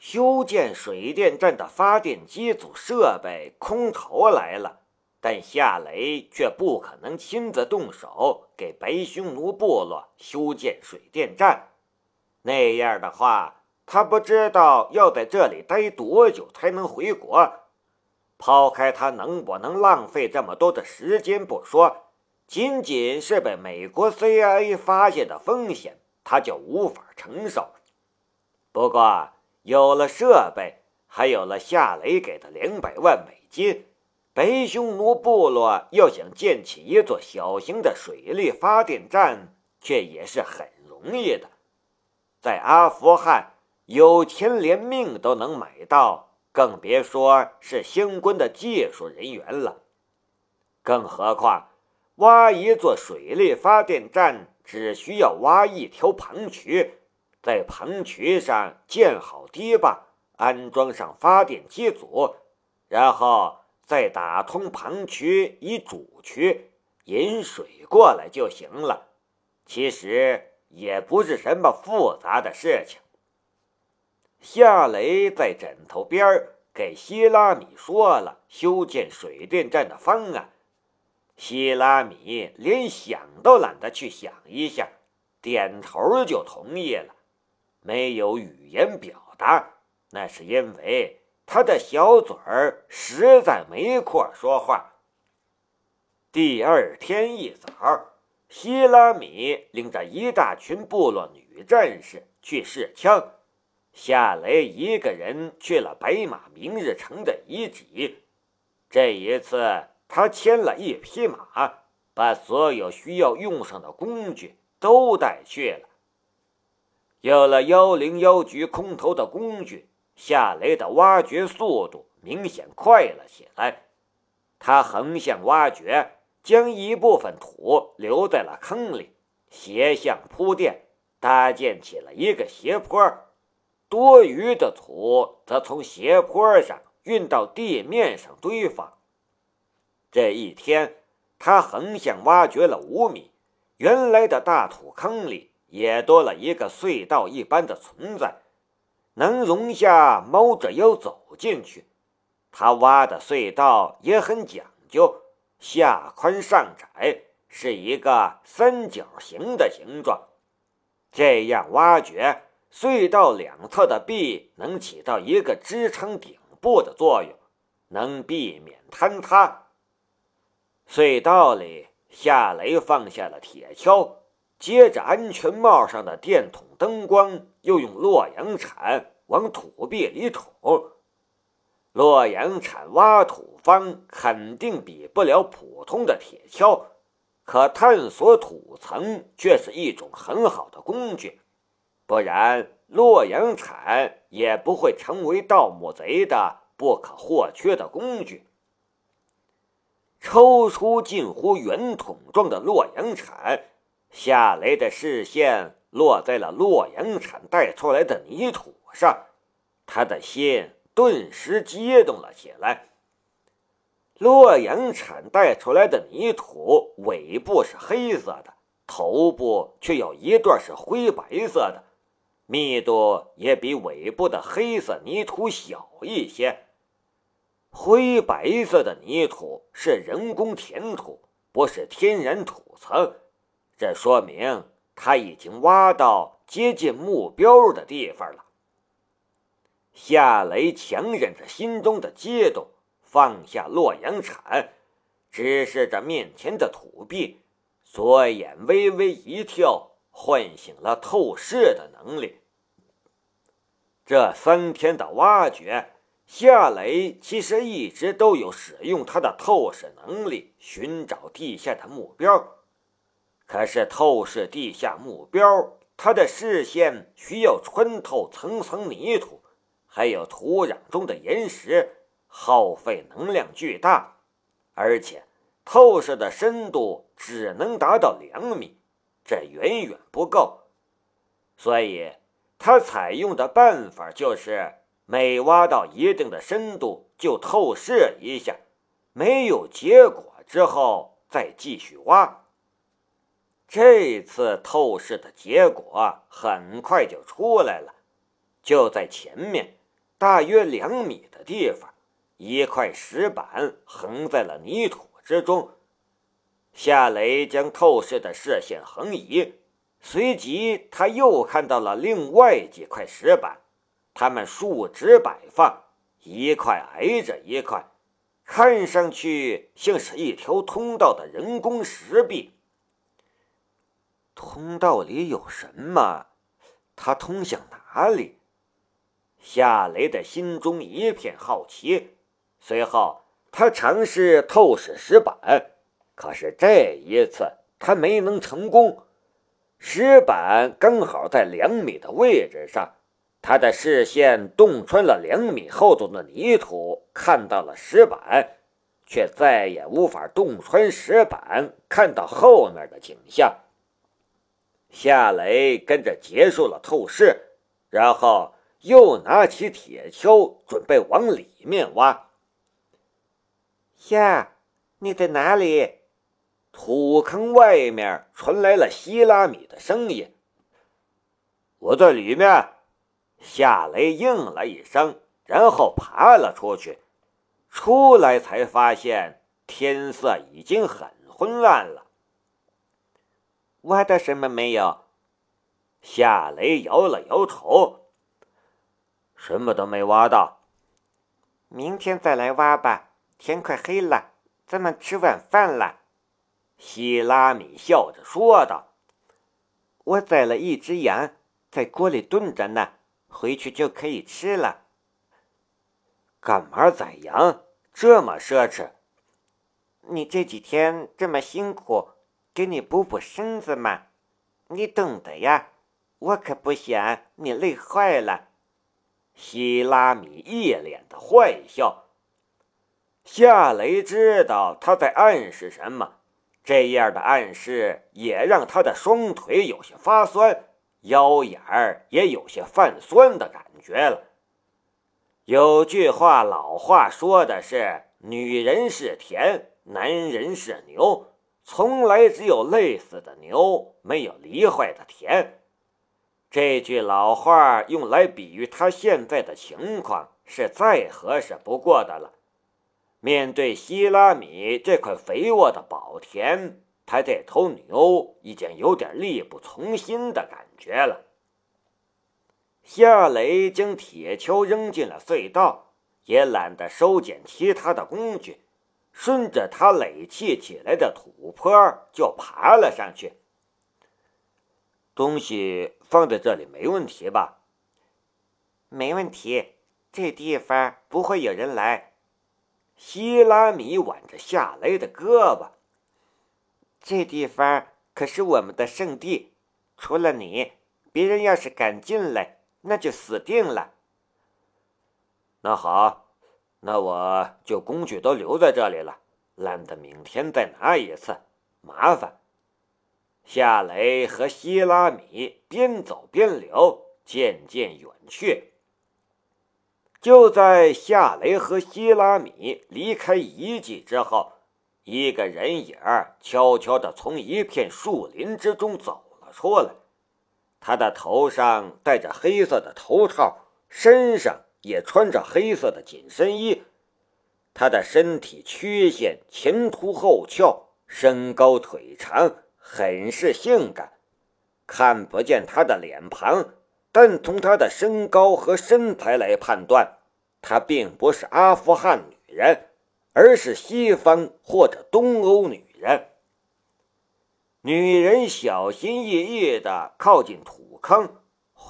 修建水电站的发电机组设备空投来了，但夏雷却不可能亲自动手给白匈奴部落修建水电站。那样的话，他不知道要在这里待多久才能回国。抛开他能不能浪费这么多的时间不说，仅仅是被美国 CIA 发现的风险，他就无法承受。不过，有了设备，还有了夏雷给的两百万美金，北匈奴部落要想建起一座小型的水力发电站，却也是很容易的。在阿富汗，有钱连命都能买到，更别说是相关的技术人员了。更何况，挖一座水力发电站只需要挖一条棚渠。在棚渠上建好堤坝，安装上发电机组，然后再打通棚渠以主渠引水过来就行了。其实也不是什么复杂的事情。夏雷在枕头边给希拉米说了修建水电站的方案，希拉米连想都懒得去想一下，点头就同意了。没有语言表达，那是因为他的小嘴儿实在没空说话。第二天一早，希拉米领着一大群部落女战士去试枪，夏雷一个人去了白马明日城的遗址。这一次，他牵了一匹马，把所有需要用上的工具都带去了。有了幺零幺局空投的工具，夏雷的挖掘速度明显快了起来。他横向挖掘，将一部分土留在了坑里，斜向铺垫，搭建起了一个斜坡。多余的土则从斜坡上运到地面上堆放。这一天，他横向挖掘了五米，原来的大土坑里。也多了一个隧道一般的存在，能容下猫着腰走进去。他挖的隧道也很讲究，下宽上窄，是一个三角形的形状。这样挖掘，隧道两侧的壁能起到一个支撑顶部的作用，能避免坍塌。隧道里，夏雷放下了铁锹。接着，安全帽上的电筒灯光又用洛阳铲往土壁里捅。洛阳铲挖土方肯定比不了普通的铁锹，可探索土层却是一种很好的工具，不然洛阳铲也不会成为盗墓贼的不可或缺的工具。抽出近乎圆筒状的洛阳铲。夏雷的视线落在了洛阳铲带出来的泥土上，他的心顿时激动了起来。洛阳铲带出来的泥土尾部是黑色的，头部却有一段是灰白色的，密度也比尾部的黑色泥土小一些。灰白色的泥土是人工填土，不是天然土层。这说明他已经挖到接近目标的地方了。夏雷强忍着心中的激动，放下洛阳铲，直视着面前的土壁，左眼微微一跳，唤醒了透视的能力。这三天的挖掘，夏雷其实一直都有使用他的透视能力寻找地下的目标。可是透视地下目标，他的视线需要穿透层层泥土，还有土壤中的岩石，耗费能量巨大，而且透视的深度只能达到两米，这远远不够。所以，他采用的办法就是每挖到一定的深度就透视一下，没有结果之后再继续挖。这次透视的结果很快就出来了，就在前面大约两米的地方，一块石板横在了泥土之中。夏雷将透视的视线横移，随即他又看到了另外几块石板，它们竖直摆放，一块挨着一块，看上去像是一条通道的人工石壁。通道里有什么？它通向哪里？夏雷的心中一片好奇。随后，他尝试透视石板，可是这一次他没能成功。石板刚好在两米的位置上，他的视线洞穿了两米厚度的泥土，看到了石板，却再也无法洞穿石板，看到后面的景象。夏雷跟着结束了透视，然后又拿起铁锹，准备往里面挖。呀，你在哪里？土坑外面传来了希拉米的声音。我在里面。夏雷应了一声，然后爬了出去。出来才发现天色已经很昏暗了。挖到什么没有？夏雷摇了摇头，什么都没挖到。明天再来挖吧，天快黑了，咱们吃晚饭了。希拉米笑着说道：“我宰了一只羊，在锅里炖着呢，回去就可以吃了。”干嘛宰羊？这么奢侈？你这几天这么辛苦。给你补补身子嘛，你懂的呀。我可不想你累坏了。希拉米一脸的坏笑。夏雷知道他在暗示什么，这样的暗示也让他的双腿有些发酸，腰眼儿也有些泛酸的感觉了。有句话，老话说的是：“女人是田，男人是牛。”从来只有累死的牛，没有犁坏的田。这句老话用来比喻他现在的情况，是再合适不过的了。面对希拉米这块肥沃的宝田，他这头牛已经有点力不从心的感觉了。夏雷将铁锹扔进了隧道，也懒得收捡其他的工具。顺着他垒砌起来的土坡就爬了上去。东西放在这里没问题吧？没问题，这地方不会有人来。希拉米挽着夏雷的胳膊。这地方可是我们的圣地，除了你，别人要是敢进来，那就死定了。那好。那我就工具都留在这里了，懒得明天再拿一次，麻烦。夏雷和希拉米边走边聊，渐渐远去。就在夏雷和希拉米离开遗迹之后，一个人影悄悄地从一片树林之中走了出来。他的头上戴着黑色的头套，身上。也穿着黑色的紧身衣，他的身体曲线前凸后翘，身高腿长，很是性感。看不见他的脸庞，但从他的身高和身材来判断，她并不是阿富汗女人，而是西方或者东欧女人。女人小心翼翼地靠近土坑。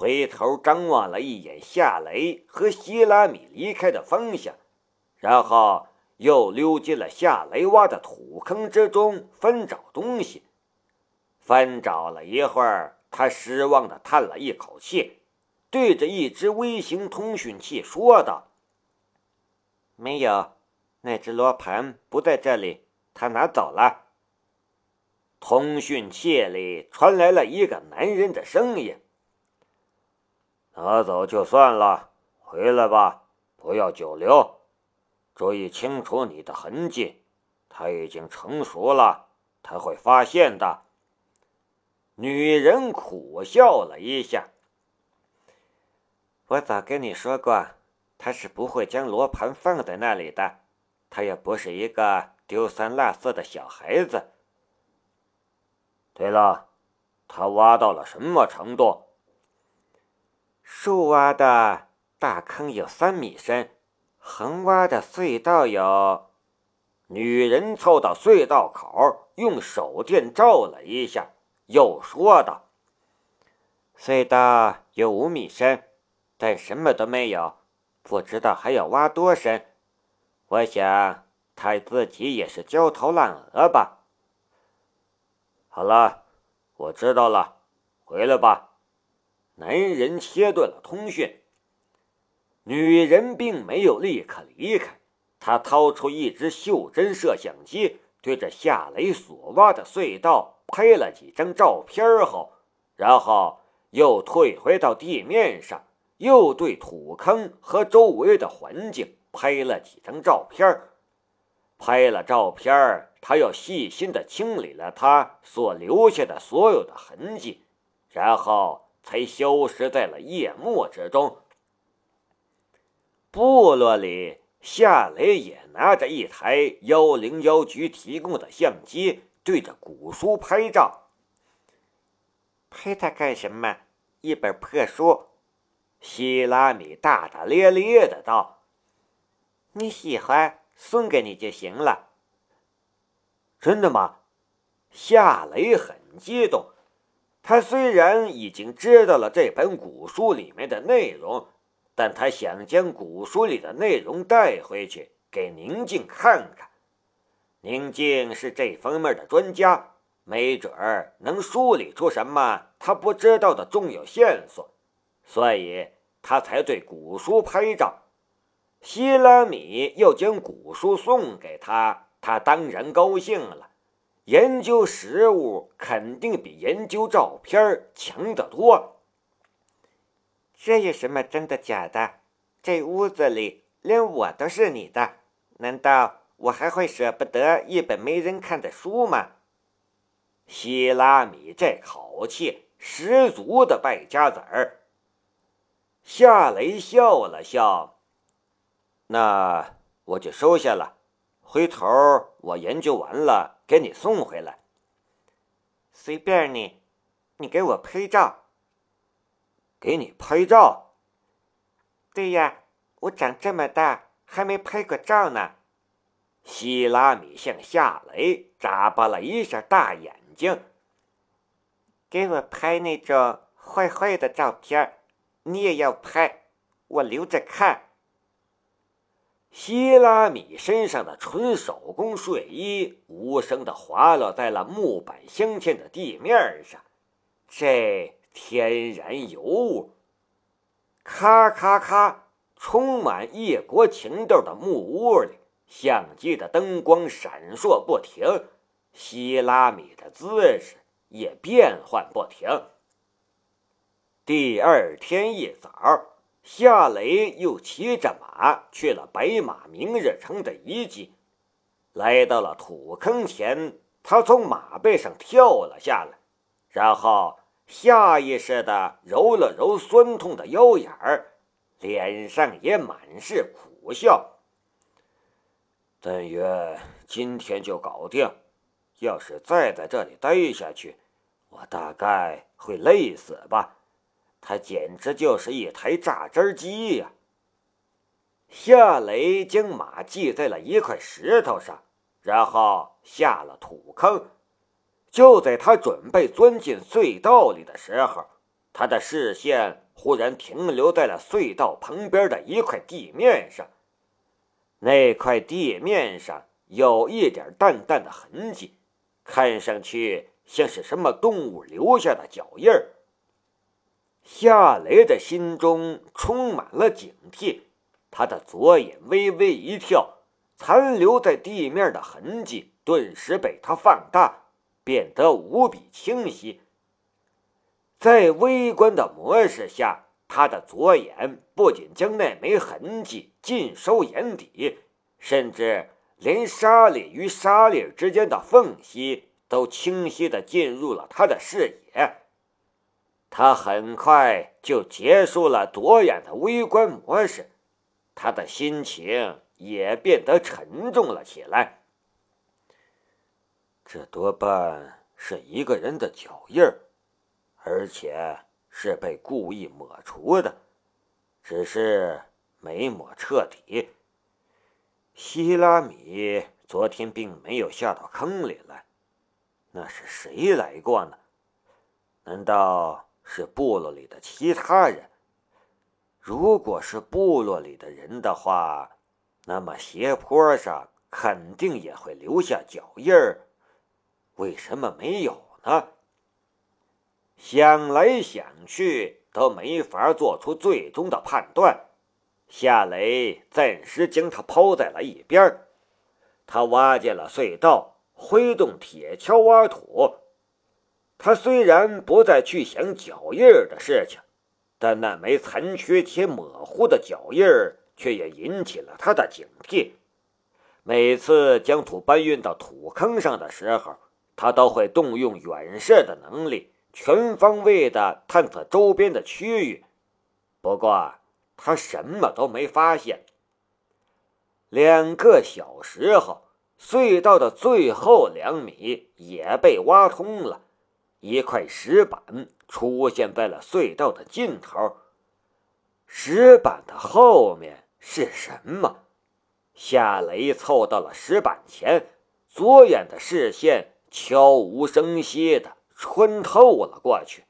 回头张望了一眼夏雷和希拉米离开的方向，然后又溜进了夏雷挖的土坑之中翻找东西。翻找了一会儿，他失望地叹了一口气，对着一只微型通讯器说道：“没有，那只罗盘不在这里，他拿走了。”通讯器里传来了一个男人的声音。拿走就算了，回来吧，不要久留。注意清除你的痕迹，他已经成熟了，他会发现的。女人苦笑了一下。我早跟你说过，他是不会将罗盘放在那里的。他也不是一个丢三落四的小孩子。对了，他挖到了什么程度？竖挖的大坑有三米深，横挖的隧道有……女人凑到隧道口，用手电照了一下，又说道：“隧道有五米深，但什么都没有，不知道还要挖多深。我想他自己也是焦头烂额吧。”好了，我知道了，回来吧。男人切断了通讯。女人并没有立刻离开，她掏出一只袖珍摄像机，对着夏雷所挖的隧道拍了几张照片后，然后又退回到地面上，又对土坑和周围的环境拍了几张照片。拍了照片他又细心地清理了他所留下的所有的痕迹，然后才消失在了夜幕之中。部落里，夏雷也拿着一台幺零幺局提供的相机，对着古书拍照。拍它干什么？一本破书。希拉米大大咧咧的道：“你喜欢？”送给你就行了。真的吗？夏雷很激动。他虽然已经知道了这本古书里面的内容，但他想将古书里的内容带回去给宁静看看。宁静是这方面的专家，没准儿能梳理出什么他不知道的重要线索，所以他才对古书拍照。希拉米要将古书送给他，他当然高兴了。研究实物肯定比研究照片强得多。这有什么真的假的？这屋子里连我都是你的，难道我还会舍不得一本没人看的书吗？希拉米这口气十足的败家子儿。夏雷笑了笑。那我就收下了，回头我研究完了给你送回来。随便你，你给我拍照。给你拍照？对呀，我长这么大还没拍过照呢。希拉米向夏雷眨巴了一下大眼睛。给我拍那种坏坏的照片，你也要拍，我留着看。希拉米身上的纯手工睡衣无声地滑落在了木板镶嵌的地面上，这天然尤物，咔咔咔，充满异国情调的木屋里，相机的灯光闪烁不停，希拉米的姿势也变换不停。第二天一早。夏雷又骑着马去了白马明日城的遗迹，来到了土坑前，他从马背上跳了下来，然后下意识地揉了揉酸痛的腰眼儿，脸上也满是苦笑。但愿今天就搞定，要是再在这里待下去，我大概会累死吧。他简直就是一台榨汁机呀！夏雷将马系在了一块石头上，然后下了土坑。就在他准备钻进隧道里的时候，他的视线忽然停留在了隧道旁边的一块地面上。那块地面上有一点淡淡的痕迹，看上去像是什么动物留下的脚印儿。夏雷的心中充满了警惕，他的左眼微微一跳，残留在地面的痕迹顿时被他放大，变得无比清晰。在微观的模式下，他的左眼不仅将那枚痕迹尽收眼底，甚至连沙粒与沙粒之间的缝隙都清晰地进入了他的视野。他很快就结束了左眼的微观模式，他的心情也变得沉重了起来。这多半是一个人的脚印，而且是被故意抹除的，只是没抹彻底。希拉米昨天并没有下到坑里来，那是谁来过呢？难道是部落里的其他人？如果是部落里的人的话，那么斜坡上肯定也会留下脚印儿。为什么没有呢？想来想去都没法做出最终的判断。夏雷暂时将它抛在了一边。他挖进了隧道，挥动铁锹挖土。他虽然不再去想脚印儿的事情，但那枚残缺且模糊的脚印儿却也引起了他的警惕。每次将土搬运到土坑上的时候，他都会动用远视的能力，全方位地探测周边的区域。不过，他什么都没发现。两个小时后，隧道的最后两米也被挖通了，一块石板出现在了隧道的尽头。石板的后面是什么？夏雷凑到了石板前，左眼的视线。悄无声息的穿透了过去。